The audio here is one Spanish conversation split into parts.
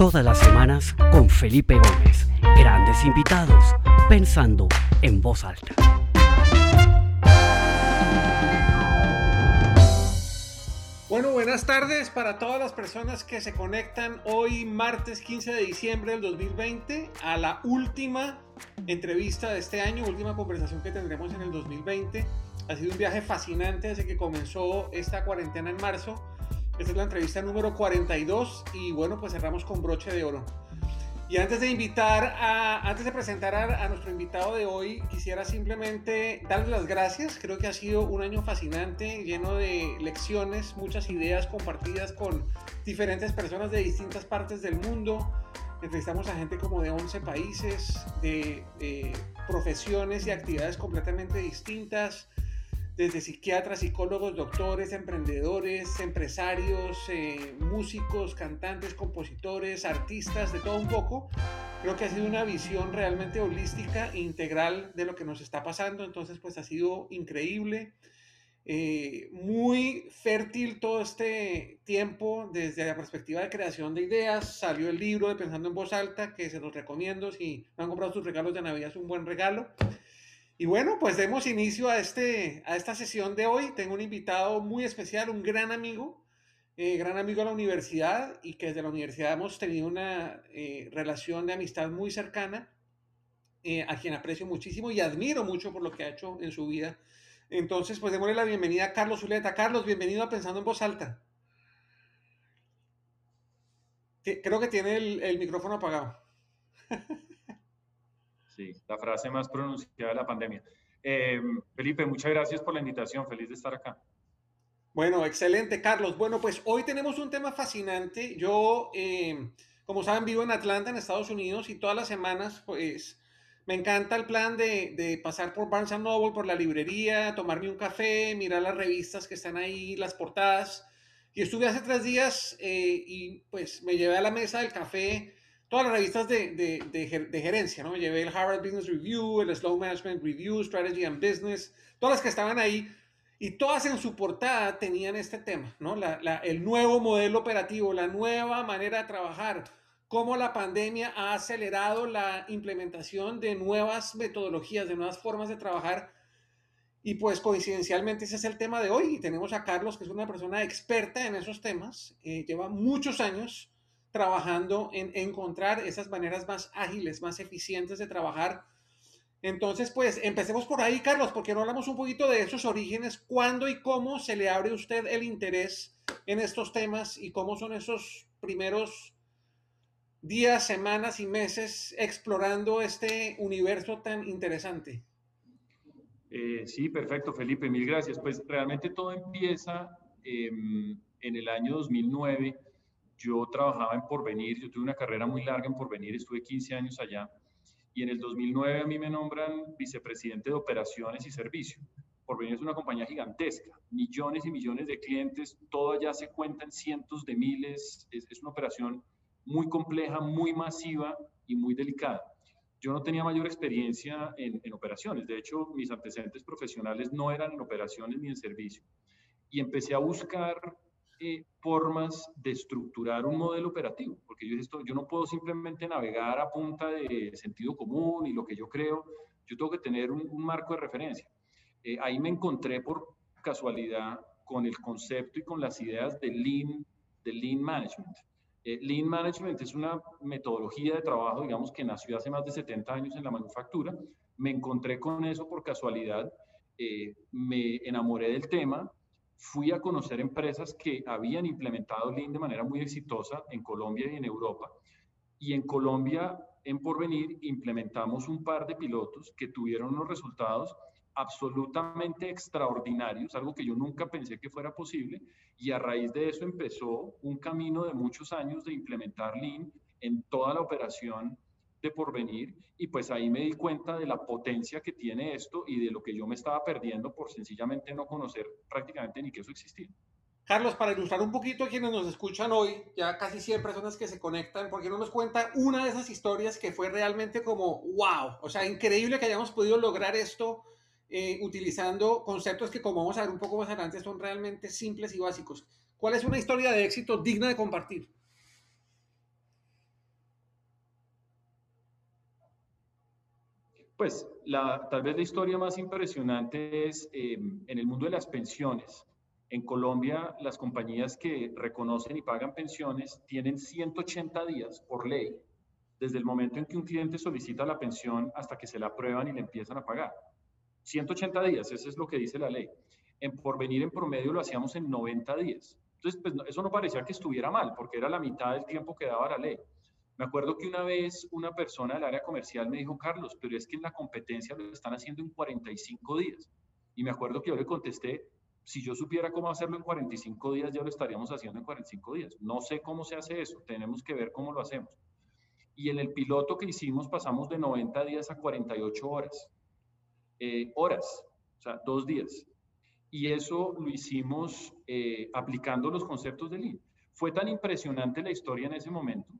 todas las semanas con Felipe Gómez. Grandes invitados, pensando en voz alta. Bueno, buenas tardes para todas las personas que se conectan hoy martes 15 de diciembre del 2020 a la última entrevista de este año, última conversación que tendremos en el 2020. Ha sido un viaje fascinante desde que comenzó esta cuarentena en marzo. Esta es la entrevista número 42 y bueno, pues cerramos con broche de oro. Y antes de invitar a, antes de presentar a, nuestro invitado de hoy, quisiera simplemente darles las gracias. Creo que ha sido un año fascinante, lleno de lecciones, muchas ideas compartidas con diferentes personas de distintas partes del mundo. Entrevistamos a gente como de 11 países, de, de profesiones y actividades completamente distintas desde psiquiatras, psicólogos, doctores, emprendedores, empresarios, eh, músicos, cantantes, compositores, artistas, de todo un poco. Creo que ha sido una visión realmente holística e integral de lo que nos está pasando, entonces pues ha sido increíble. Eh, muy fértil todo este tiempo desde la perspectiva de creación de ideas. Salió el libro de Pensando en Voz Alta, que se los recomiendo. Si no han comprado sus regalos de Navidad, es un buen regalo. Y bueno, pues demos inicio a, este, a esta sesión de hoy. Tengo un invitado muy especial, un gran amigo, eh, gran amigo de la universidad y que desde la universidad hemos tenido una eh, relación de amistad muy cercana, eh, a quien aprecio muchísimo y admiro mucho por lo que ha hecho en su vida. Entonces, pues démosle la bienvenida a Carlos Zuleta. Carlos, bienvenido a Pensando en Voz Alta. Creo que tiene el, el micrófono apagado. La frase más pronunciada de la pandemia. Eh, Felipe, muchas gracias por la invitación. Feliz de estar acá. Bueno, excelente, Carlos. Bueno, pues hoy tenemos un tema fascinante. Yo, eh, como saben, vivo en Atlanta, en Estados Unidos, y todas las semanas, pues, me encanta el plan de, de pasar por Barnes Noble, por la librería, tomarme un café, mirar las revistas que están ahí, las portadas. Y estuve hace tres días eh, y pues me llevé a la mesa del café todas las revistas de, de, de, gerencia, ¿no? Llevé el Harvard Business Review, el Slow Management Review, Strategy and Business, todas las que estaban ahí, y todas en su portada tenían este tema, ¿no? La, la, el nuevo modelo operativo, la nueva manera de trabajar, cómo la pandemia ha acelerado la implementación de nuevas metodologías, de nuevas formas de trabajar. Y pues coincidencialmente ese es el tema de hoy. Y tenemos a Carlos, que es una persona experta en esos temas, eh, lleva muchos años trabajando en encontrar esas maneras más ágiles, más eficientes de trabajar. Entonces, pues empecemos por ahí, Carlos, porque no hablamos un poquito de esos orígenes, cuándo y cómo se le abre a usted el interés en estos temas y cómo son esos primeros días, semanas y meses explorando este universo tan interesante. Eh, sí, perfecto, Felipe, mil gracias. Pues realmente todo empieza em, en el año 2009 yo trabajaba en Porvenir, yo tuve una carrera muy larga en Porvenir, estuve 15 años allá, y en el 2009 a mí me nombran vicepresidente de operaciones y servicio. Porvenir es una compañía gigantesca, millones y millones de clientes, todo allá se cuenta en cientos de miles, es, una operación muy compleja, muy masiva y muy delicada. Yo no tenía mayor experiencia en, en operaciones, de hecho mis antecedentes profesionales no eran en operaciones ni en servicio. Y empecé a buscar eh, formas de estructurar un modelo operativo, porque yo, esto, yo no puedo simplemente navegar a punta de sentido común y lo que yo creo, yo tengo que tener un, marco de referencia. Eh, ahí me encontré por casualidad con el concepto y con las ideas de Lean, de lean Management. Eh, lean Management es una metodología de trabajo, digamos, que nació hace más de 70 años en la manufactura. Me encontré con eso por casualidad, me enamoré del tema, fui a conocer empresas que habían implementado Lean de manera muy exitosa en Colombia y en Europa. Y en Colombia, en Porvenir, implementamos un par de pilotos que tuvieron unos resultados absolutamente extraordinarios, algo que yo nunca pensé que fuera posible, y a raíz de eso empezó un camino de muchos años de implementar Lean en toda la operación de porvenir y pues ahí me di cuenta de la potencia que tiene esto y de lo que yo me estaba perdiendo por sencillamente no conocer prácticamente ni que eso existía. Carlos, para ilustrar un poquito a quienes nos escuchan hoy, ya casi 100 personas que se conectan, ¿por qué no nos cuenta una de esas historias que fue realmente como, wow, o sea, increíble que hayamos podido lograr esto eh, utilizando conceptos que como vamos a ver un poco más adelante son realmente simples y básicos? ¿Cuál es una historia de éxito digna de compartir? Pues la, tal vez la historia más impresionante es em, en el mundo de las pensiones. En Colombia, las compañías que reconocen y pagan pensiones tienen 180 días por ley, desde el momento en que un cliente solicita la pensión hasta que se la aprueban y le empiezan a pagar. 180 días, eso es lo que dice la ley. En porvenir en promedio lo hacíamos en 90 días. Entonces, pues eso no parecía que estuviera mal, porque era la mitad del tiempo que daba la ley. Me acuerdo que una vez una persona del área comercial me dijo, Carlos, pero es que en la competencia lo están haciendo en 45 días. Y me acuerdo que yo le contesté, si yo supiera cómo hacerlo en 45 días, ya lo estaríamos haciendo en 45 días. No sé cómo se hace eso, tenemos que ver cómo lo hacemos. Y en el piloto que hicimos pasamos de 90 días a 48 horas. Eh, horas, o sea, dos días. Y eso lo hicimos eh, aplicando los conceptos de Lean. Fue tan impresionante la historia en ese momento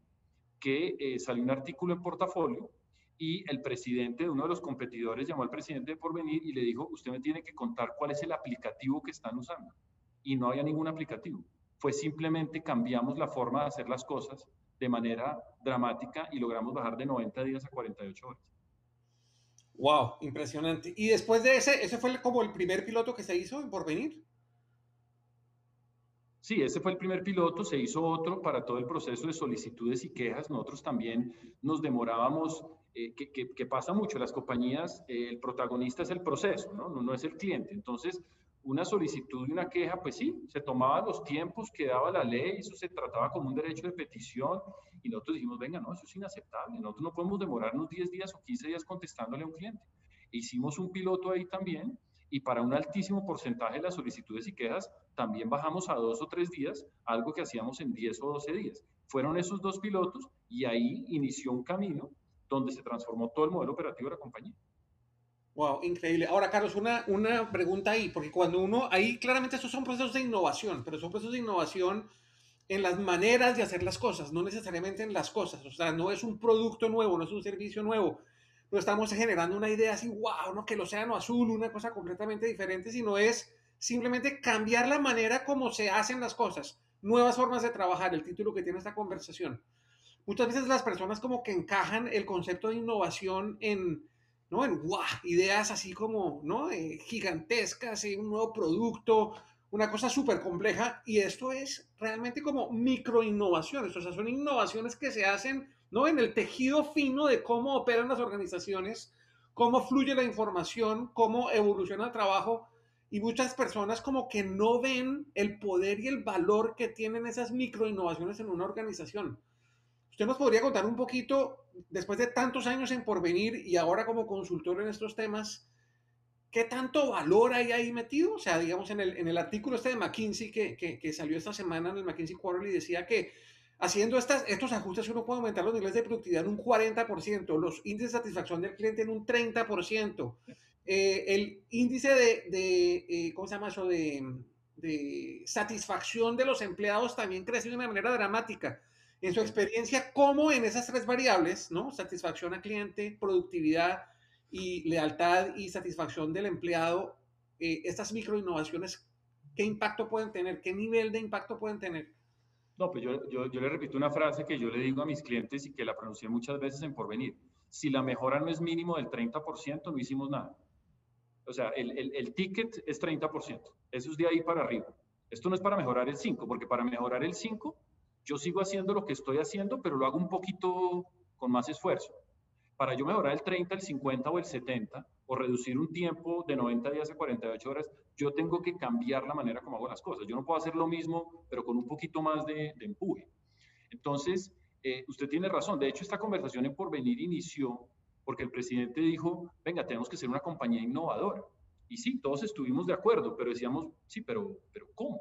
que eh, salió un artículo en portafolio y el presidente de uno de los competidores llamó al presidente de Porvenir y le dijo, usted me tiene que contar cuál es el aplicativo que están usando. Y no había ningún aplicativo. Fue simplemente cambiamos la forma de hacer las cosas de manera dramática y logramos bajar de 90 días a 48 horas. Wow, impresionante. Y después de ese, ese fue como el primer piloto que se hizo en Porvenir. Sí, ese fue el primer piloto, se hizo otro para todo el proceso de solicitudes y quejas. Nosotros también nos demorábamos, eh, que, pasa mucho, las compañías, eh, el protagonista es el proceso, ¿no? ¿no? es el cliente. Entonces, una solicitud y una queja, pues sí, se tomaban los tiempos que daba la ley, eso se trataba como un derecho de petición y nosotros dijimos, venga, no, eso es inaceptable, nosotros no podemos demorarnos 10 días o 15 días contestándole a un cliente. hicimos un piloto ahí también y para un altísimo porcentaje de las solicitudes y quejas también bajamos a dos o tres días, algo que hacíamos en 10 o 12 días. Fueron esos dos pilotos y ahí inició un camino donde se transformó todo el modelo operativo de la compañía. Wow, increíble. Ahora, Carlos, una, una pregunta ahí, porque cuando uno, ahí claramente estos son procesos de innovación, pero son procesos de innovación en las maneras de hacer las cosas, no necesariamente en las cosas. O sea, no es un producto nuevo, no es un servicio nuevo, no estamos generando una idea así, wow, no que el océano azul, una cosa completamente diferente, sino es simplemente cambiar la manera como se hacen las cosas, nuevas formas de trabajar, el título que tiene esta conversación. Muchas veces las personas como que encajan el concepto de innovación en, ¿no? En wow, ideas así como, ¿no? Eh, gigantescas, un nuevo producto, una cosa súper compleja, y esto es realmente como microinnovaciones, o sea, son innovaciones que se hacen ¿no? En el tejido fino de cómo operan las organizaciones, cómo fluye la información, cómo evoluciona el trabajo. Y muchas personas como que no ven el poder y el valor que tienen esas microinnovaciones en una organización. ¿Usted nos podría contar un poquito, después de tantos años en porvenir y ahora como consultor en estos temas, qué tanto valor hay ahí metido? O sea, digamos, en el, en el artículo este de McKinsey que, que, que salió esta semana en el McKinsey Quarterly decía que Haciendo estas, estos ajustes uno puede aumentar los niveles de productividad en un 40%, los índices de satisfacción del cliente en un 30%, eh, el índice de, eh, ¿cómo se llama eso? De, de, satisfacción de los empleados también creció de una manera dramática. En su experiencia, ¿cómo en esas tres variables, ¿no? Satisfacción al cliente, productividad y lealtad y satisfacción del empleado, eh, estas microinnovaciones, ¿qué impacto pueden tener? ¿Qué nivel de impacto pueden tener? No, pues yo, yo, yo, le repito una frase que yo le digo a mis clientes y que la pronuncié muchas veces en porvenir. Si la mejora no es mínimo del 30%, no hicimos nada. O sea, el, el, el ticket es 30%. Eso es de ahí para arriba. Esto no es para mejorar el 5, porque para mejorar el 5, yo sigo haciendo lo que estoy haciendo, pero lo hago un poquito con más esfuerzo. Para yo mejorar el 30, el 50 o el 70, o reducir un tiempo de 90 días a 48 horas, yo tengo que cambiar la manera como hago las cosas. Yo no puedo hacer lo mismo, pero con un poquito más de, empuje. Entonces, eh, usted tiene razón. De hecho, esta conversación en Porvenir inició porque el presidente dijo, venga, tenemos que ser una compañía innovadora. Y sí, todos estuvimos de acuerdo, pero decíamos, sí, pero, pero ¿cómo?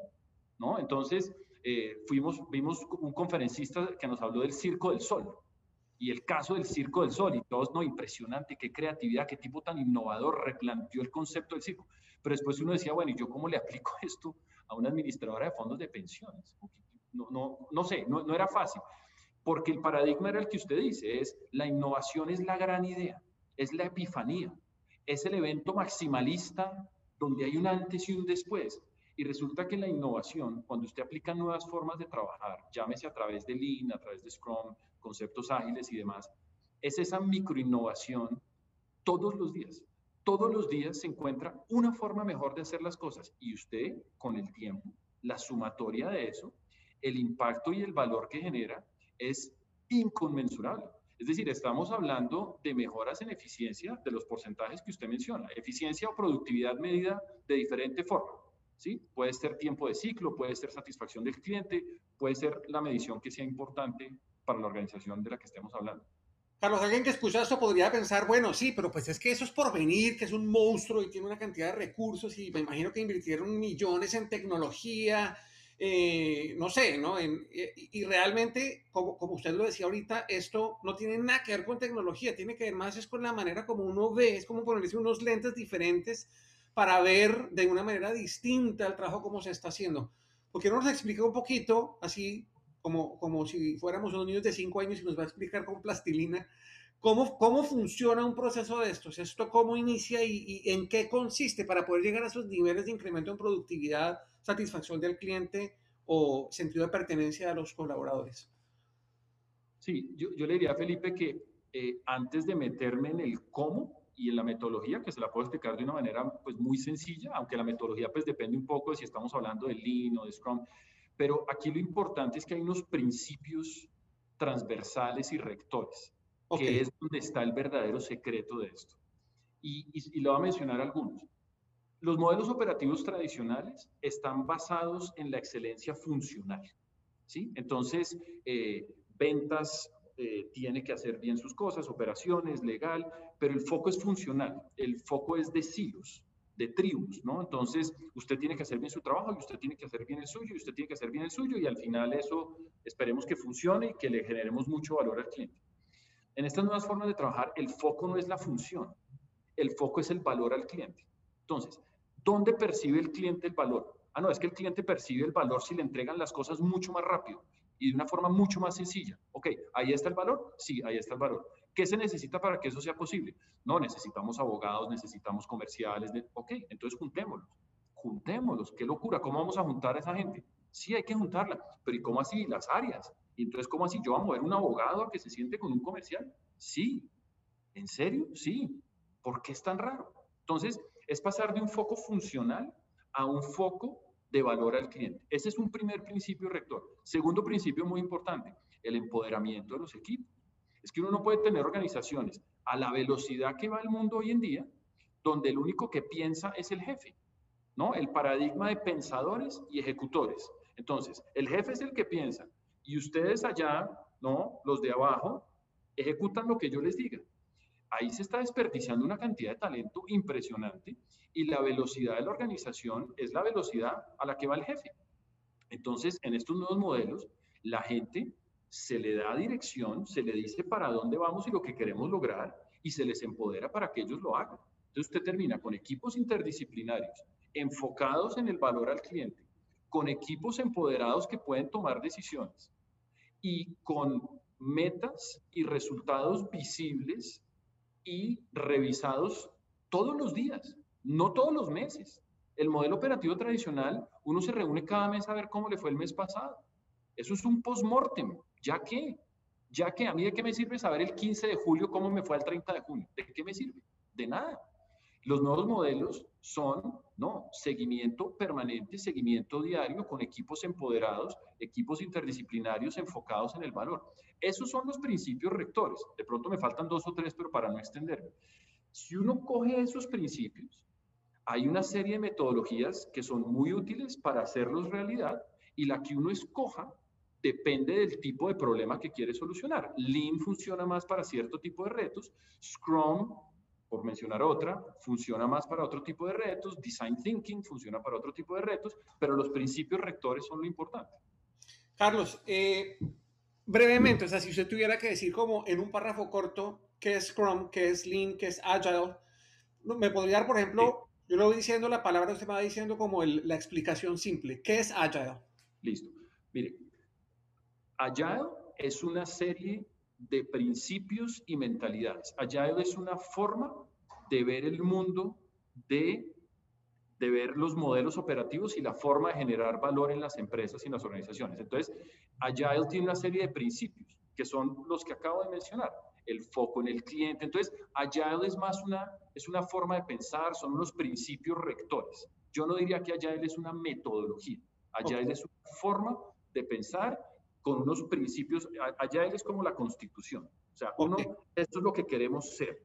¿No? Entonces, eh, fuimos, vimos un conferencista que nos habló del Circo del Sol y el caso del Circo del Sol y todos, no, impresionante, qué creatividad, qué tipo tan innovador replanteó el concepto del circo. Pero después uno decía, bueno, ¿y yo cómo le aplico esto a una administradora de fondos de pensiones? No, no, no sé, no, no era fácil, porque el paradigma era el que usted dice, es la innovación es la gran idea, es la epifanía, es el evento maximalista donde hay un antes y un después. Y resulta que la innovación, cuando usted aplica nuevas formas de trabajar, llámese a través de Lean, a través de Scrum, conceptos ágiles y demás, es esa microinnovación todos los días. Todos los días se encuentra una forma mejor de hacer las cosas y usted, con el tiempo, la sumatoria de eso, el impacto y el valor que genera es inconmensurable. Es decir, estamos hablando de mejoras en eficiencia de los porcentajes que usted menciona. Eficiencia o productividad medida de diferente forma. ¿sí? Puede ser tiempo de ciclo, puede ser satisfacción del cliente, puede ser la medición que sea importante para la organización de la que estemos hablando. Carlos, alguien que escucha esto podría pensar, bueno, sí, pero pues es que eso es por venir, que es un monstruo y tiene una cantidad de recursos y me imagino que invirtieron millones en tecnología, eh, no sé, ¿no? y, realmente, como, como, usted lo decía ahorita, esto no tiene nada que ver con tecnología, tiene que ver más es con la manera como uno ve, es como ponerse unos lentes diferentes para ver de una manera distinta el trabajo como se está haciendo. porque no nos explica un poquito, así como, como si fuéramos unos niños de 5 años y nos va a explicar con plastilina, cómo, cómo funciona un proceso de estos, esto cómo inicia y, y en qué consiste para poder llegar a esos niveles de incremento en productividad satisfacción del cliente o sentido de pertenencia a los colaboradores. Sí, yo, yo le diría a Felipe que eh, antes de meterme en el cómo y en la metodología, que se la puedo explicar de una manera pues muy sencilla, aunque la metodología pues depende un poco de si estamos hablando de Lean o de Scrum, pero aquí lo importante es que hay unos principios transversales y rectores, que es donde está el verdadero secreto de esto. Y, le voy a mencionar algunos. Los modelos operativos tradicionales están basados en la excelencia funcional. ¿sí? Entonces, eh, ventas eh, tiene que hacer bien sus cosas, operaciones, legal, pero el foco es funcional, el foco es de silos, de tribus, ¿no? Entonces, usted tiene que hacer bien su trabajo y usted tiene que hacer bien el suyo y usted tiene que hacer bien el suyo y al final eso esperemos que funcione y que le generemos mucho valor al cliente. En estas nuevas formas de trabajar, el foco no es la función, el foco es el valor al cliente. Entonces, ¿Dónde percibe el cliente el valor? Ah, no, es que el cliente percibe el valor si le entregan las cosas mucho más rápido y de una forma mucho más sencilla. Ok, ahí está el valor. Sí, ahí está el valor. ¿Qué se necesita para que eso sea posible? No, necesitamos abogados, necesitamos comerciales. Ok, entonces juntémoslos. Juntémoslos. Qué locura. ¿Cómo vamos a juntar a esa gente? Sí, hay que juntarla. Pero ¿y cómo así? Las áreas. Y entonces, ¿cómo así? ¿Yo voy a mover un abogado a que se siente con un comercial? Sí. ¿En serio? Sí. ¿Por qué es tan raro? Entonces, es pasar de un foco funcional a un foco de valor al cliente. Ese es un primer principio rector. Segundo principio muy importante, el empoderamiento de los equipos. Es que uno no puede tener organizaciones a la velocidad que va el mundo hoy en día, donde el único que piensa es el jefe, ¿no? El paradigma de pensadores y ejecutores. Entonces, el jefe es el que piensa y ustedes allá, ¿no? Los de abajo, ejecutan lo que yo les diga ahí se está desperdiciando una cantidad de talento impresionante y la velocidad de la organización es la velocidad a la que va el jefe. Entonces, en estos nuevos modelos, la gente se le da dirección, se le dice para dónde vamos y lo que queremos lograr y se les empodera para que ellos lo hagan. Entonces, usted termina con equipos interdisciplinarios enfocados en el valor al cliente, con equipos empoderados que pueden tomar decisiones y con metas y resultados visibles y revisados todos los días, no todos los meses. El modelo operativo tradicional, uno se reúne cada mes a ver cómo le fue el mes pasado. Eso es un post-mortem. ¿Ya qué? ¿Ya que ¿A mí de qué me sirve saber el 15 de julio cómo me fue el 30 de junio? ¿De qué me sirve? De nada. Los nuevos modelos son, no, seguimiento permanente, seguimiento diario con equipos empoderados, equipos interdisciplinarios enfocados en el valor. Esos son los principios rectores. De pronto me faltan dos o tres, pero para no extenderme. Si uno coge esos principios, hay una serie de metodologías que son muy útiles para hacerlos realidad y la que uno escoja depende del tipo de problema que quiere solucionar. Lean funciona más para cierto tipo de retos, Scrum por mencionar otra, funciona más para otro tipo de retos, design thinking funciona para otro tipo de retos, pero los principios rectores son lo importante. Carlos, eh, brevemente, o sea, si usted tuviera que decir como en un párrafo corto qué es Scrum, qué es Lean, qué es Agile, me podría dar, por ejemplo, yo lo voy diciendo la palabra, usted me va diciendo como la explicación simple. ¿Qué es Agile? Listo. Mire, Agile es una serie de principios y mentalidades. Agile es una forma de ver el mundo, de, de ver los modelos operativos y la forma de generar valor en las empresas y en las organizaciones. Entonces, Agile tiene una serie de principios que son los que acabo de mencionar. el foco en el cliente. Entonces, Agile es más una, es una forma de pensar, son unos principios rectores. Yo no diría que Agile es una metodología. Agile es una forma de pensar con unos principios. Agile es como la constitución. O sea, uno, esto es lo que queremos ser.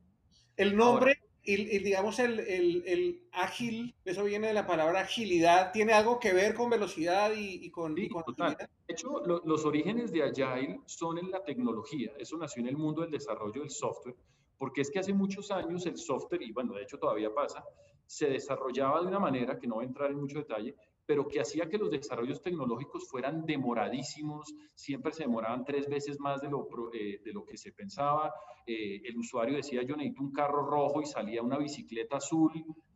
El nombre y, digamos el, el, ágil, eso viene de la palabra agilidad, ¿tiene algo que ver con velocidad y, con, sí, De hecho, los orígenes de Agile son en la tecnología. Eso nació en el mundo del desarrollo del software, porque es que hace muchos años el software, y bueno, de hecho todavía pasa, se desarrollaba de una manera que no voy a entrar en mucho detalle, pero que hacía que los desarrollos tecnológicos fueran demoradísimos, siempre se demoraban tres veces más de lo, eh, de lo que se pensaba. Eh, el usuario decía, yo necesito un carro rojo y salía una bicicleta azul.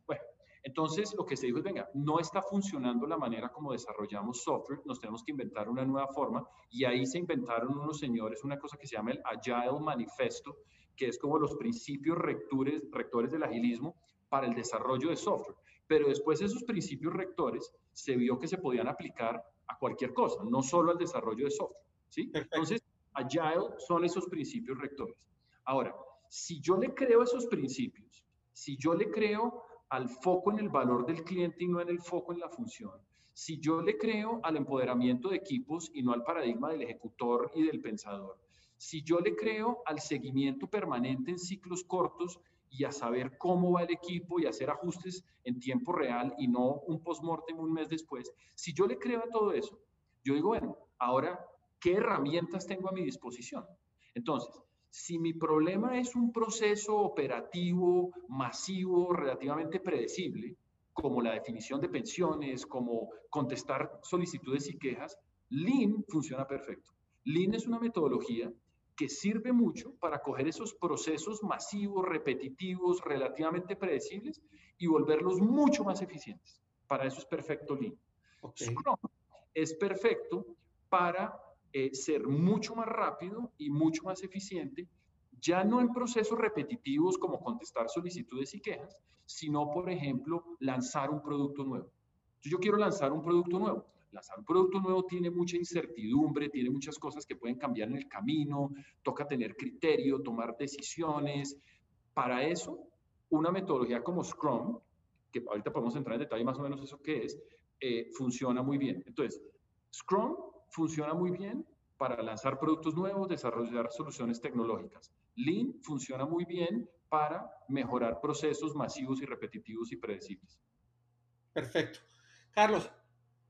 Bueno, entonces lo que se dijo es, venga, no está funcionando la manera como desarrollamos software, nos tenemos que inventar una nueva forma y ahí se inventaron unos señores una cosa que se llama el Agile Manifesto, que es como los principios rectores, rectores del agilismo para el desarrollo de software. Pero después esos principios rectores se vio que se podían aplicar a cualquier cosa, no solo al desarrollo de software. ¿sí? Entonces, Agile son esos principios rectores. Ahora, si yo le creo esos principios, si yo le creo al foco en el valor del cliente y no en el foco en la función, si yo le creo al empoderamiento de equipos y no al paradigma del ejecutor y del pensador, si yo le creo al seguimiento permanente en ciclos cortos y a saber cómo va el equipo y hacer ajustes en tiempo real y no un post-mortem un mes después, si yo le creo a todo eso, yo digo, bueno, ahora, ¿qué herramientas tengo a mi disposición? Entonces, si mi problema es un proceso operativo, masivo, relativamente predecible, como la definición de pensiones, como contestar solicitudes y quejas, Lean funciona perfecto. Lean es una metodología que sirve mucho para coger esos procesos masivos, repetitivos, relativamente predecibles y volverlos mucho más eficientes. Para eso es perfecto Lean. Scrum es perfecto para eh, ser mucho más rápido y mucho más eficiente, ya no en procesos repetitivos como contestar solicitudes y quejas, sino, por ejemplo, lanzar un producto nuevo. yo quiero lanzar un producto nuevo lanzar un producto nuevo tiene mucha incertidumbre, tiene muchas cosas que pueden cambiar en el camino, toca tener criterio, tomar decisiones. Para eso, una metodología como Scrum, que ahorita podemos entrar en detalle más o menos eso que es, eh, funciona muy bien. Entonces, Scrum funciona muy bien para lanzar productos nuevos, desarrollar soluciones tecnológicas. Lean funciona muy bien para mejorar procesos masivos y repetitivos y predecibles. Perfecto. Carlos,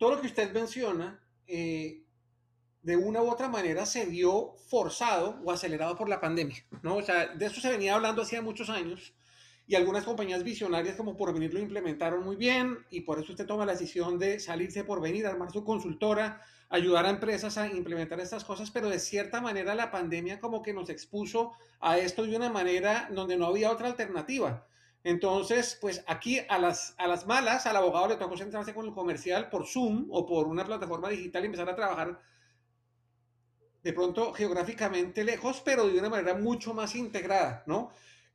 todo lo que usted menciona, eh, de una u otra manera se vio forzado o acelerado por la pandemia, ¿no? O sea, de eso se venía hablando hacía muchos años y algunas compañías visionarias como Porvenir lo implementaron muy bien y por eso usted toma la decisión de salirse por venir, armar su consultora, ayudar a empresas a implementar estas cosas, pero de cierta manera la pandemia como que nos expuso a esto de una manera donde no había otra alternativa. Entonces, pues aquí a las, a las malas, al abogado le tocó centrarse con el comercial por Zoom o por una plataforma digital y empezar a trabajar de pronto geográficamente lejos, pero de una manera mucho más integrada, ¿no?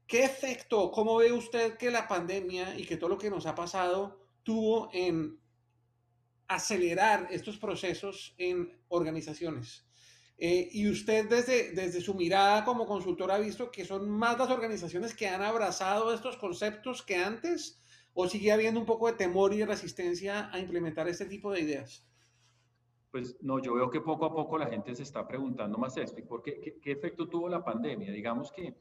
¿Qué efecto, cómo ve usted que la pandemia y que todo lo que nos ha pasado tuvo en acelerar estos procesos en organizaciones? Eh, y usted desde, desde su mirada como consultor ha visto que son más las organizaciones que han abrazado estos conceptos que antes o sigue habiendo un poco de temor y de resistencia a implementar este tipo de ideas? Pues no, yo veo que poco a poco la gente se está preguntando más esto. ¿Por qué, qué, efecto tuvo la pandemia? Digamos que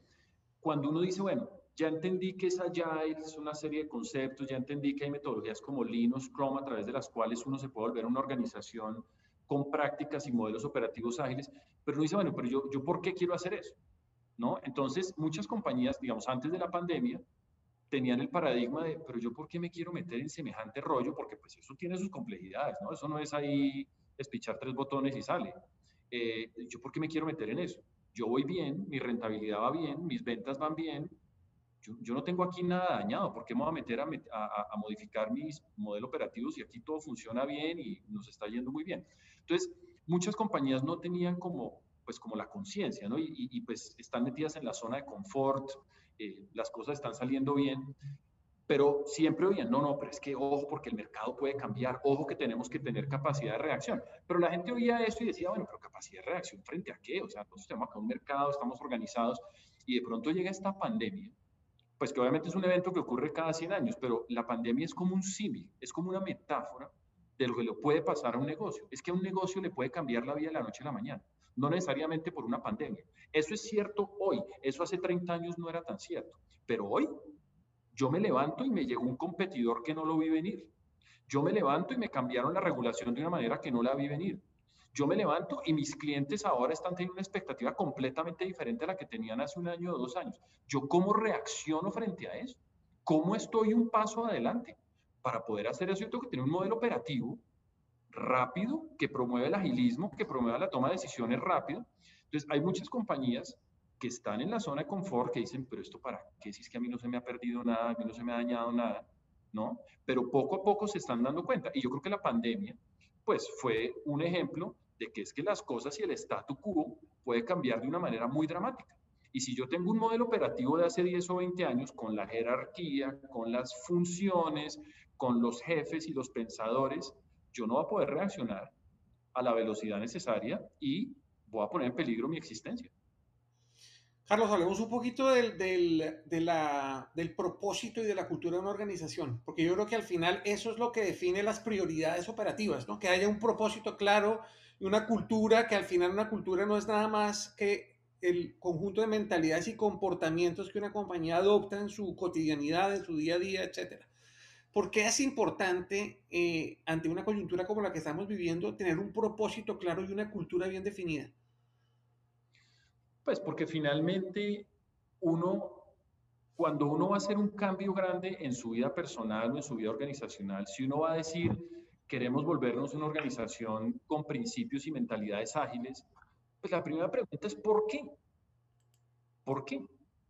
cuando uno dice, bueno, ya entendí que es Agile, es una serie de conceptos, ya entendí que hay metodologías como o Scrum a través de las cuales uno se puede volver una organización con prácticas y modelos operativos ágiles, pero uno dice, bueno, pero yo, yo ¿por qué quiero hacer eso? ¿No? Entonces, muchas compañías, digamos, antes de la pandemia, tenían el paradigma de, pero yo ¿por qué me quiero meter en semejante rollo? Porque pues eso tiene sus complejidades, ¿no? Eso no es ahí espichar tres botones y sale. Eh, yo ¿por qué me quiero meter en eso? Yo voy bien, mi rentabilidad va bien, mis ventas van bien, yo, no tengo aquí nada dañado, ¿por qué me voy a meter a, modificar mis modelos operativos y aquí todo funciona bien y nos está yendo muy bien? Entonces, muchas compañías no tenían como, pues, como la conciencia, ¿no? Y, pues están metidas en la zona de confort, eh, las cosas están saliendo bien. pero siempre oían, no, no, pero es que ojo porque el mercado puede cambiar, ojo que tenemos que tener capacidad de reacción. Pero la gente oía eso y decía, bueno, pero capacidad de reacción frente a qué? O sea, nosotros tenemos acá un mercado, estamos organizados y de pronto llega esta pandemia, pues que obviamente es un evento que ocurre cada 100 años, pero la pandemia es como un símil, es como una metáfora de lo que le puede pasar a un negocio. Es que a un negocio le puede cambiar la vida de la noche a la mañana, no necesariamente por una pandemia. Eso es cierto hoy, eso hace 30 años no era tan cierto, pero hoy yo me levanto y me llegó un competidor que no lo vi venir. Yo me levanto y me cambiaron la regulación de una manera que no la vi venir. Yo me levanto y mis clientes ahora están teniendo una expectativa completamente diferente a la que tenían hace un año o dos años. ¿Yo cómo reacciono frente a eso? ¿Cómo estoy un paso adelante? Para poder hacer eso, yo tengo que tener un modelo operativo rápido que promueve el agilismo, que promueva la toma de decisiones rápido. Entonces, hay muchas compañías que están en la zona de confort, que dicen, pero esto para qué, si es que a mí no se me ha perdido nada, a mí no se me ha dañado nada, ¿no? Pero poco a poco se están dando cuenta. Y yo creo que la pandemia, pues fue un ejemplo de que es que las cosas y el statu quo puede cambiar de una manera muy dramática. Y si yo tengo un modelo operativo de hace 10 o 20 años con la jerarquía, con las funciones, con los jefes y los pensadores, yo no voy a poder reaccionar a la velocidad necesaria y voy a poner en peligro mi existencia. Carlos, hablemos un poquito del, del, del, propósito y de la cultura de una organización, porque yo creo que al final eso es lo que define las prioridades operativas, ¿no? Que haya un propósito claro y una cultura, que al final una cultura no es nada más que el conjunto de mentalidades y comportamientos que una compañía adopta en su cotidianidad, en su día a día, etcétera. ¿Por qué es importante eh, ante una coyuntura como la que estamos viviendo tener un propósito claro y una cultura bien definida? Pues porque finalmente uno, cuando uno va a hacer un cambio grande en su vida personal o en su vida organizacional, si uno va a decir, queremos volvernos una organización con principios y mentalidades ágiles, pues la primera pregunta es ¿por qué? ¿Por qué?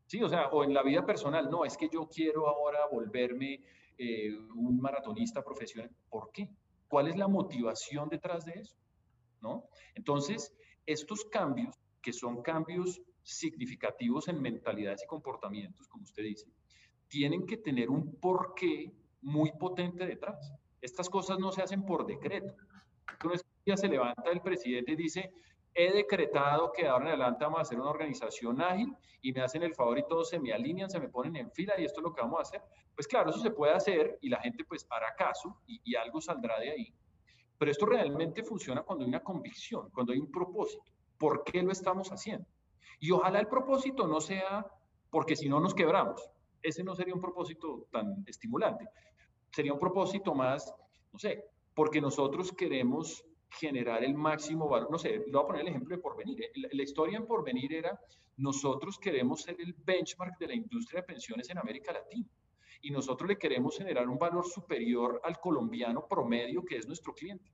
Sí, o sea, o en la vida personal, no, es que yo quiero ahora volverme eh, un maratonista profesional. ¿Por qué? ¿Cuál es la motivación detrás de eso? ¿No? Entonces, estos cambios que son cambios significativos en mentalidades y comportamientos, como usted dice, tienen que tener un porqué muy potente detrás. Estas cosas no se hacen por decreto. Entonces, día se levanta el presidente y dice, he decretado que ahora en adelante vamos a hacer una organización ágil y me hacen el favor y todos se me alinean, se me ponen en fila y esto es lo que vamos a hacer. Pues claro, eso se puede hacer y la gente pues hará caso y, y algo saldrá de ahí. Pero esto realmente funciona cuando hay una convicción, cuando hay un propósito. ¿Por qué lo estamos haciendo? Y ojalá el propósito no sea porque si no nos quebramos. Ese no sería un propósito tan estimulante. Sería un propósito más, no sé, porque nosotros queremos generar el máximo valor. No sé, le voy a poner el ejemplo de Porvenir. ¿eh? La, la, historia en Porvenir era, nosotros queremos ser el benchmark de la industria de pensiones en América Latina. Y nosotros le queremos generar un valor superior al colombiano promedio, que es nuestro cliente.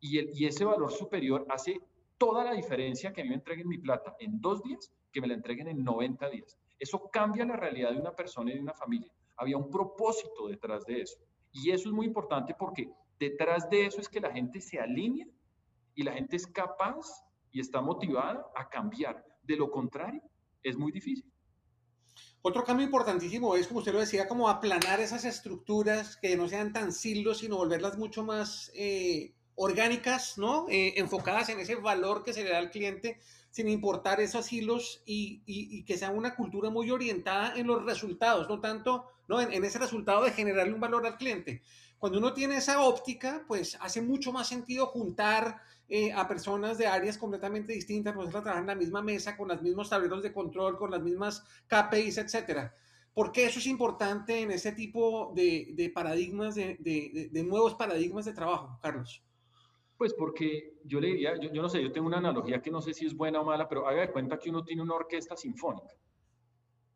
Y, el, y ese valor superior hace toda la diferencia que a mí me entreguen mi plata en dos días que me la entreguen en 90 días. Eso cambia la realidad de una persona y de una familia. Había un propósito detrás de eso. Y eso es muy importante porque detrás de eso es que la gente se alinea y la gente es capaz y está motivada a cambiar. De lo contrario, es muy difícil. Otro cambio importantísimo es, como usted lo decía, como aplanar esas estructuras que no sean tan silos, sino volverlas mucho más eh, orgánicas, ¿no? Eh, enfocadas en ese valor que se le da al cliente, sin importar esos hilos y, y, que sea una cultura muy orientada en los resultados, no tanto ¿no? En, en, ese resultado de generarle un valor al cliente. Cuando uno tiene esa óptica, pues hace mucho más sentido juntar eh, a personas de áreas completamente distintas, pues trabajar en la misma mesa, con los mismos tableros de control, con las mismas KPIs, etcétera. ¿Por qué eso es importante en ese tipo de, paradigmas, de nuevos paradigmas de trabajo, Carlos? Pues porque yo le diría, yo, yo, no sé, yo tengo una analogía que no sé si es buena o mala, pero haga de cuenta que uno tiene una orquesta sinfónica.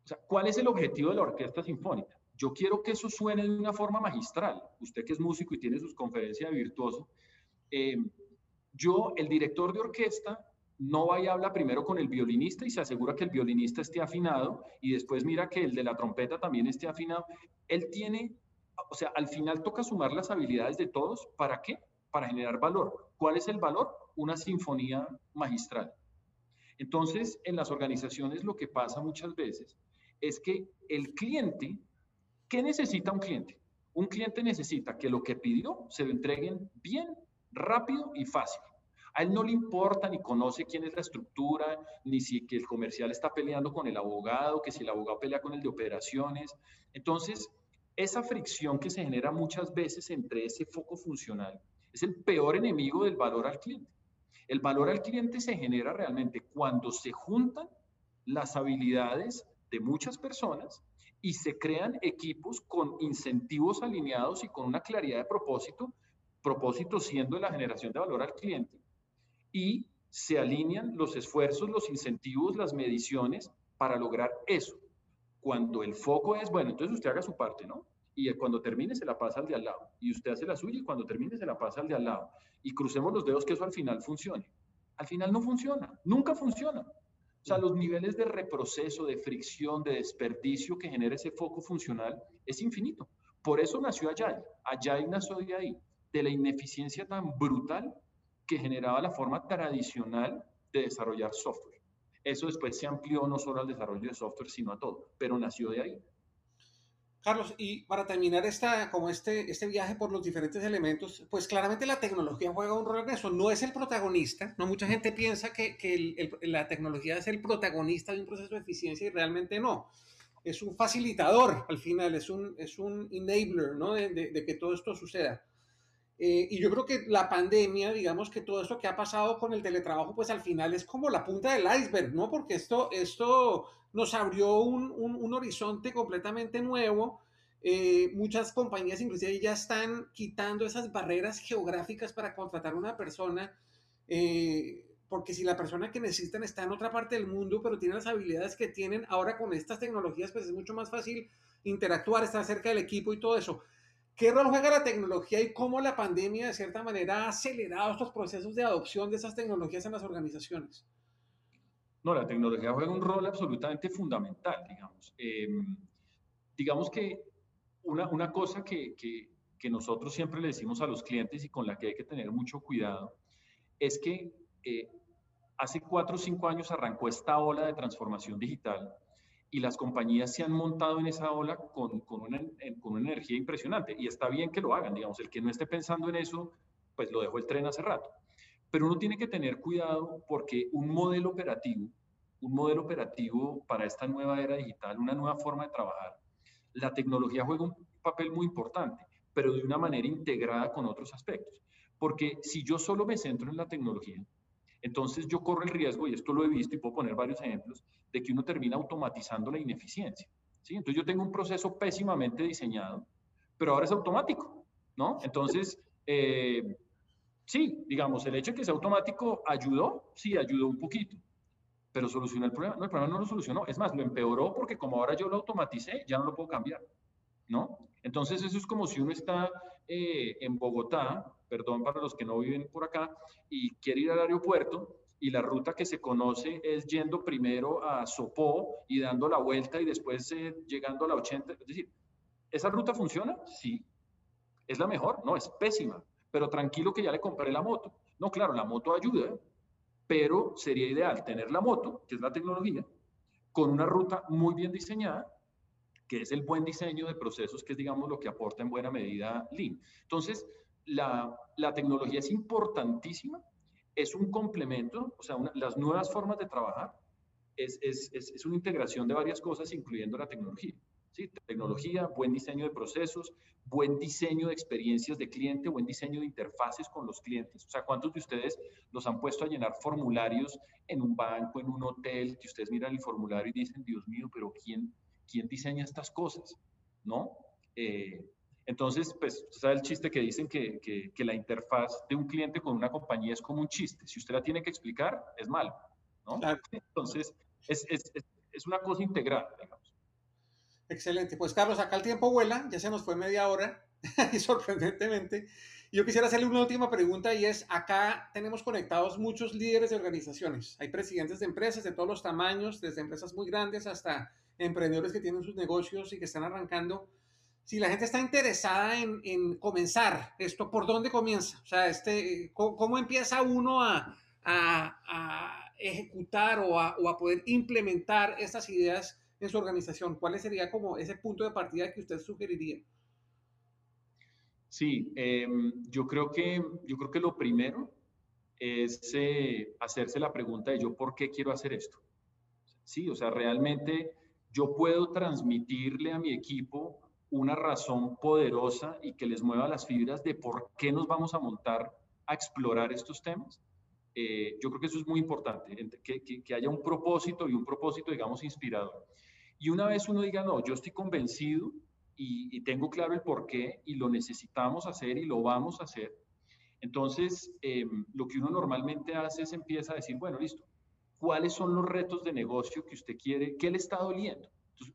O sea, ¿cuál es el objetivo de la orquesta sinfónica? Yo quiero que eso suene de una forma magistral. Usted que es músico y tiene sus conferencias de virtuoso, eh, yo, el director de orquesta, no va y habla primero con el violinista y se asegura que el violinista esté afinado y después mira que el de la trompeta también esté afinado. Él tiene, o sea, al final toca sumar las habilidades de todos. ¿Para qué? para generar valor. ¿Cuál es el valor? Una sinfonía magistral. Entonces, en las organizaciones lo que pasa muchas veces es que el cliente, ¿Qué necesita un cliente? Un cliente necesita que lo que pidió se lo entreguen bien, rápido y fácil. A él no le importa ni conoce quién es la estructura, ni si que el comercial está peleando con el abogado, que si el abogado pelea con el de operaciones. Entonces, esa fricción que se genera muchas veces entre ese foco funcional es el peor enemigo del valor al cliente. El valor al cliente se genera realmente cuando se juntan las habilidades de muchas personas y se crean equipos con incentivos alineados y con una claridad de propósito, propósito siendo la generación de valor al cliente, y se alinean los esfuerzos, los incentivos, las mediciones para lograr eso. Cuando el foco es, bueno, entonces usted haga su parte, ¿no? Y cuando termine se la pasa al de al lado. Y usted hace la suya y cuando termine se la pasa al de al lado. Y crucemos los dedos que eso al final funcione. Al final no funciona, nunca funciona. O sea, los niveles de reproceso, de fricción, de desperdicio que genera ese foco funcional es infinito. Por eso nació Agile. Agile nació de ahí, de la ineficiencia tan brutal que generaba la forma tradicional de desarrollar software. Eso después se amplió no solo al desarrollo de software, sino a todo, pero nació de ahí. Carlos, y para terminar esta, como este, este viaje por los diferentes elementos, pues claramente la tecnología juega un rol en eso. No es el protagonista, no mucha gente piensa que, que la tecnología es el protagonista de un proceso de eficiencia y realmente no. Es un facilitador al final, es un, es un enabler ¿no? de, de que todo esto suceda. Eh, y yo creo que la pandemia, digamos que todo esto que ha pasado con el teletrabajo, pues al final es como la punta del iceberg, ¿no? Porque esto, esto nos abrió un, un, horizonte completamente nuevo. Eh, muchas compañías inclusive ya están quitando esas barreras geográficas para contratar a una persona, eh, porque si la persona que necesitan está en otra parte del mundo, pero tiene las habilidades que tienen ahora con estas tecnologías, pues es mucho más fácil interactuar, estar cerca del equipo y todo eso. ¿Qué rol juega la tecnología y cómo la pandemia de cierta manera ha acelerado estos procesos de adopción de esas tecnologías en las organizaciones? No, la tecnología juega un rol absolutamente fundamental, digamos. Em, digamos que una, una cosa que, que, nosotros siempre le decimos a los clientes y con la que hay que tener mucho cuidado es que eh, hace cuatro o cinco años arrancó esta ola de transformación digital y las compañías se han montado en esa ola con, con, una, con una energía impresionante. Y está bien que lo hagan, digamos, el que no esté pensando en eso, pues lo dejó el tren hace rato. Pero uno tiene que tener cuidado porque un modelo operativo, un modelo operativo para esta nueva era digital, una nueva forma de trabajar, la tecnología juega un papel muy importante, pero de una manera integrada con otros aspectos. Porque si yo solo me centro en la tecnología, entonces yo corro el riesgo, y esto lo he visto y puedo poner varios ejemplos, de que uno termina automatizando la ineficiencia. ¿sí? Entonces yo tengo un proceso pésimamente diseñado, pero ahora es automático, ¿no? Entonces, eh, sí, digamos, el hecho de que sea automático ayudó, sí, ayudó un poquito, pero solucionó el problema. No, el problema no lo solucionó, es más, lo empeoró porque como ahora yo lo automaticé, ya no lo puedo cambiar, ¿no? Entonces eso es como si uno está eh, en Bogotá perdón para los que no viven por acá, y quiere ir al aeropuerto y la ruta que se conoce es yendo primero a Sopó y dando la vuelta y después eh, llegando a la 80. Es decir, ¿esa ruta funciona? Sí. ¿Es la mejor? No, es pésima. Pero tranquilo que ya le compré la moto. No, claro, la moto ayuda, pero sería ideal tener la moto, que es la tecnología, con una ruta muy bien diseñada, que es el buen diseño de procesos, que es, digamos, lo que aporta en buena medida Lean. Entonces, la, tecnología es importantísima, es un complemento, o sea, las nuevas formas de trabajar es, una integración de varias cosas, incluyendo la tecnología. ¿sí? Tecnología, buen diseño de procesos, buen diseño de experiencias de cliente, buen diseño de interfaces con los clientes. O sea, ¿cuántos de ustedes los han puesto a llenar formularios en un banco, en un hotel, que ustedes miran el formulario y dicen, Dios mío, pero ¿quién, quién diseña estas cosas? ¿No? Eh, entonces, pues, sabe el chiste que dicen que, que, la interfaz de un cliente con una compañía es como un chiste. Si usted la tiene que explicar, es malo, ¿no? Entonces, es, es, es, una cosa integral, digamos. Excelente. Pues, Carlos, acá el tiempo vuela, ya se nos fue media hora, y sorprendentemente. Yo quisiera hacerle una última pregunta y es, acá tenemos conectados muchos líderes de organizaciones. Hay presidentes de empresas de todos los tamaños, desde empresas muy grandes hasta emprendedores que tienen sus negocios y que están arrancando si la gente está interesada en, comenzar esto, ¿por dónde comienza? O sea, este, ¿cómo, empieza uno a, ejecutar o a, poder implementar estas ideas en su organización? ¿Cuál sería como ese punto de partida que usted sugeriría? Sí, em, yo, creo que, yo creo que lo primero es eh, hacerse la pregunta de yo por qué quiero hacer esto. Sí, o sea, realmente yo puedo transmitirle a mi equipo una razón poderosa y que les mueva las fibras de por qué nos vamos a montar a explorar estos temas. Eh, yo creo que eso es muy importante, que, que, haya un propósito y un propósito, digamos, inspirador. Y una vez uno diga, no, yo estoy convencido y, tengo claro el por qué y lo necesitamos hacer y lo vamos a hacer, entonces em, lo que uno normalmente hace es empieza a decir, bueno, listo, ¿cuáles son los retos de negocio que usted quiere? ¿Qué le está doliendo?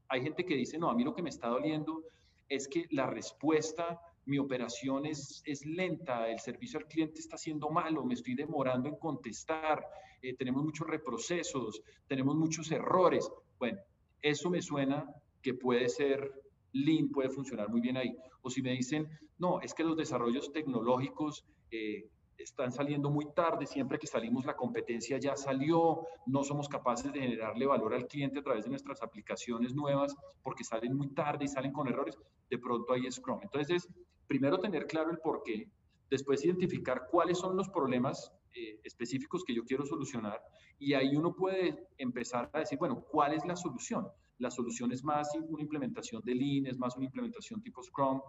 Hay gente que dice, no, a mí lo que me está doliendo es que la respuesta mi operación es, es lenta, el servicio al cliente está siendo malo, me estoy demorando en contestar, eh, tenemos muchos reprocesos, tenemos muchos errores. Bueno, eso me suena que puede ser Lean, puede funcionar muy bien ahí. O si me dicen, no, es que los desarrollos tecnológicos eh, están saliendo muy tarde, siempre que salimos la competencia ya salió, no somos capaces de generarle valor al cliente a través de nuestras aplicaciones nuevas porque salen muy tarde y salen con errores, de pronto hay Scrum. Entonces, primero tener claro el por qué, después identificar cuáles son los problemas eh, específicos que yo quiero solucionar y ahí uno puede empezar a decir, bueno, ¿cuál es la solución? La solución es más una implementación de Lean, es más una implementación tipo Scrum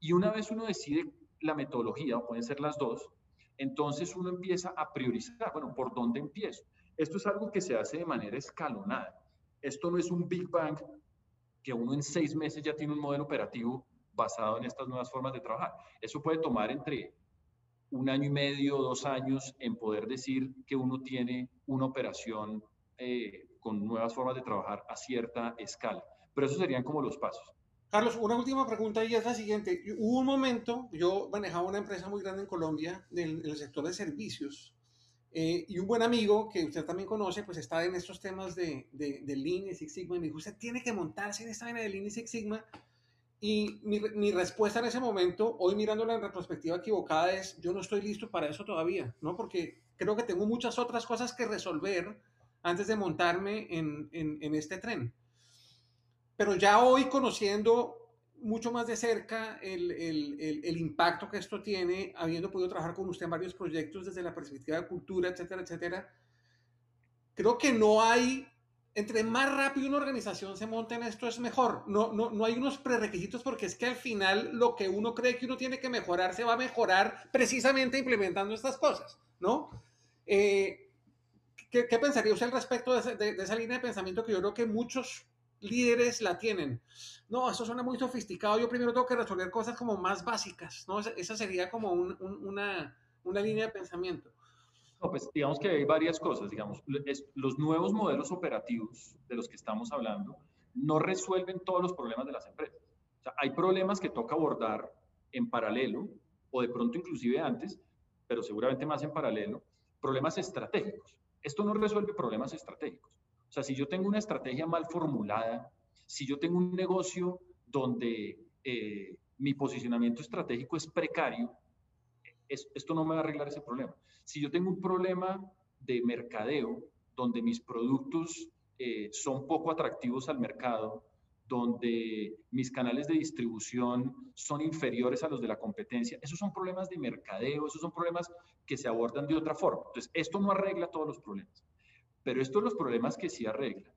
y una vez uno decide la metodología, o pueden ser las dos, entonces uno empieza a priorizar, bueno, ¿por dónde empiezo? Esto es algo que se hace de manera escalonada. Esto no es un Big Bang que uno en seis meses ya tiene un modelo operativo basado en estas nuevas formas de trabajar. Eso puede tomar entre un año y medio, dos años en poder decir que uno tiene una operación eh, con nuevas formas de trabajar a cierta escala. Pero esos serían como los pasos. Carlos, una última pregunta y es la siguiente. Hubo un momento, yo manejaba una empresa muy grande en Colombia en el sector de servicios eh, y un buen amigo que usted también conoce, pues está en estos temas de, de, de Lean y Six Sigma y me dijo, usted tiene que montarse en esta vaina de Lean y Six Sigma. Y mi, mi, respuesta en ese momento, hoy mirándola en retrospectiva equivocada, es yo no estoy listo para eso todavía, ¿no? Porque creo que tengo muchas otras cosas que resolver antes de montarme en, en, en este tren pero ya hoy conociendo mucho más de cerca el, el, el, impacto que esto tiene, habiendo podido trabajar con usted en varios proyectos desde la perspectiva de cultura, etcétera, etcétera, creo que no hay, entre más rápido una organización se monte en esto es mejor. No, no, no hay unos prerequisitos porque es que al final lo que uno cree que uno tiene que mejorar se va a mejorar precisamente implementando estas cosas, ¿no? Eh, ¿qué, ¿qué, pensaría usted al respecto de, de, de esa línea de pensamiento que yo creo que muchos líderes la tienen. No, eso suena muy sofisticado. Yo primero tengo que resolver cosas como más básicas, ¿no? Esa sería como una, una línea de pensamiento. No, pues digamos que hay varias cosas, digamos, los nuevos modelos operativos de los que estamos hablando no resuelven todos los problemas de las empresas. O sea, hay problemas que toca abordar en paralelo o de pronto inclusive antes, pero seguramente más en paralelo, problemas estratégicos. Esto no resuelve problemas estratégicos. Sea, si yo tengo una estrategia mal formulada, si yo tengo un negocio donde eh, mi posicionamiento estratégico es precario, esto no me va a arreglar ese problema. Si yo tengo un problema de mercadeo, donde mis productos eh, son poco atractivos al mercado, donde mis canales de distribución son inferiores a los de la competencia, esos son problemas de mercadeo, esos son problemas que se abordan de otra forma. Entonces, esto no arregla todos los problemas. Pero estos los problemas que sí arregla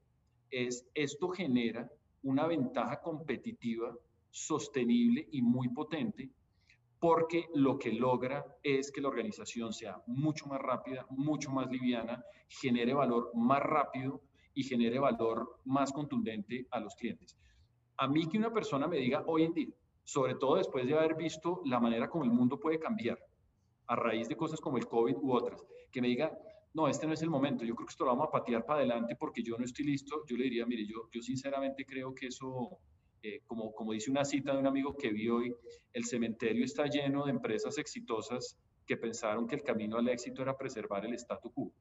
es esto genera una ventaja competitiva sostenible y muy potente porque lo que logra es que la organización sea mucho más rápida, mucho más liviana, genere valor más rápido y genere valor más contundente a los clientes. A mí que una persona me diga hoy en día, sobre todo después de haber visto la manera como el mundo puede cambiar a raíz de cosas como el COVID u otras, que me diga, no, este no es el momento, yo creo que esto lo vamos a patear para adelante porque yo no estoy listo, yo le diría, mire, yo, sinceramente creo que eso, eh, como, como dice una cita de un amigo que vi hoy, el cementerio está lleno de empresas exitosas que pensaron que el camino al éxito era preservar el statu quo.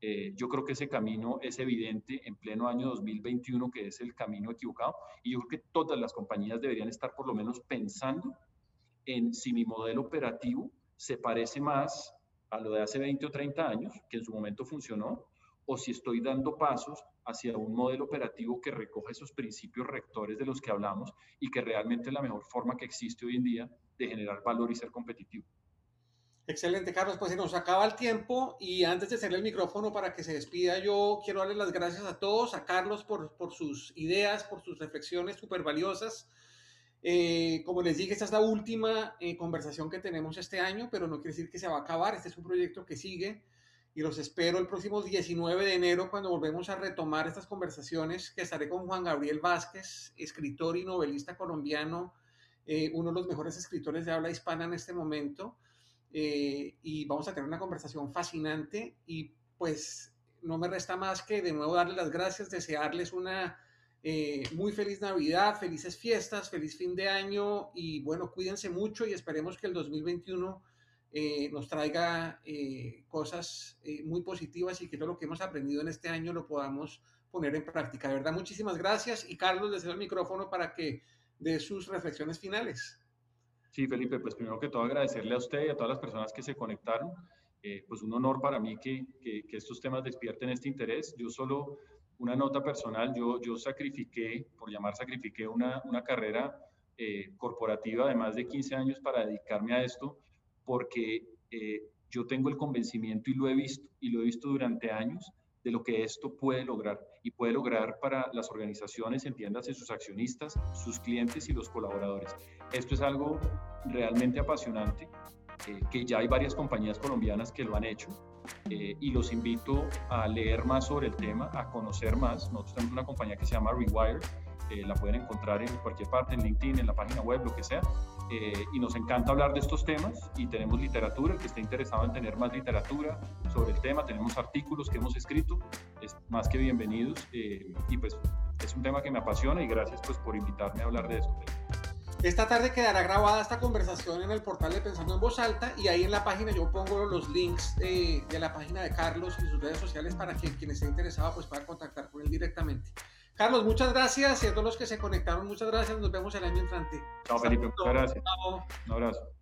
Eh, yo creo que ese camino es evidente en pleno año 2021 que es el camino equivocado y yo creo que todas las compañías deberían estar por lo menos pensando en si mi modelo operativo se parece más a lo de hace 20 o 30 años, que en su momento funcionó, o si estoy dando pasos hacia un modelo operativo que recoja esos principios rectores de los que hablamos y que realmente es la mejor forma que existe hoy en día de generar valor y ser competitivo. Excelente, Carlos. Pues se nos acaba el tiempo y antes de hacerle el micrófono para que se despida, yo quiero darle las gracias a todos, a Carlos por, por sus ideas, por sus reflexiones súper valiosas. Eh, como les dije, esta es la última eh, conversación que tenemos este año, pero no quiere decir que se va a acabar. Este es un proyecto que sigue y los espero el próximo 19 de enero cuando volvemos a retomar estas conversaciones que estaré con Juan Gabriel Vázquez, escritor y novelista colombiano, eh, uno de los mejores escritores de habla hispana en este momento. Eh, y vamos a tener una conversación fascinante y pues no me resta más que de nuevo darles las gracias, desearles una eh, muy feliz Navidad, felices fiestas, feliz fin de año y bueno, cuídense mucho y esperemos que el 2021 eh, nos traiga eh, cosas eh, muy positivas y que todo lo que hemos aprendido en este año lo podamos poner en práctica. De verdad, muchísimas gracias y Carlos, les cedo el micrófono para que dé sus reflexiones finales. Sí, Felipe, pues primero que todo agradecerle a usted y a todas las personas que se conectaron. pues un honor para mí que, que, que, estos temas despierten este interés. Yo solo, una nota personal, yo, yo sacrifiqué, por llamar sacrifiqué, una, una carrera corporativa de más de 15 años para dedicarme a esto porque eh, yo tengo el convencimiento y lo he visto, y lo he visto durante años, de lo que esto puede lograr y puede lograr para las organizaciones, entiéndase, sus accionistas, sus clientes y los colaboradores. Esto es algo realmente apasionante, eh, que ya hay varias compañías colombianas que lo han hecho eh, y los invito a leer más sobre el tema, a conocer más. Nosotros tenemos una compañía que se llama Rewire, la pueden encontrar en cualquier parte, en LinkedIn, en la página web, lo que sea. Eh, y nos encanta hablar de estos temas y tenemos literatura, el que esté interesado en tener más literatura sobre el tema, tenemos artículos que hemos escrito, es más que bienvenidos eh, y pues es un tema que me apasiona y gracias pues por invitarme a hablar de esto. Esta tarde quedará grabada esta conversación en el portal de Pensando en Voz Alta y ahí en la página yo pongo los links de, de la página de Carlos y sus redes sociales para que quien esté interesado pues pueda contactar con él directamente. Carlos, muchas gracias y a todos los que se conectaron, muchas gracias. Nos vemos el año entrante. Chao, Felipe. Muchas gracias. Un abrazo.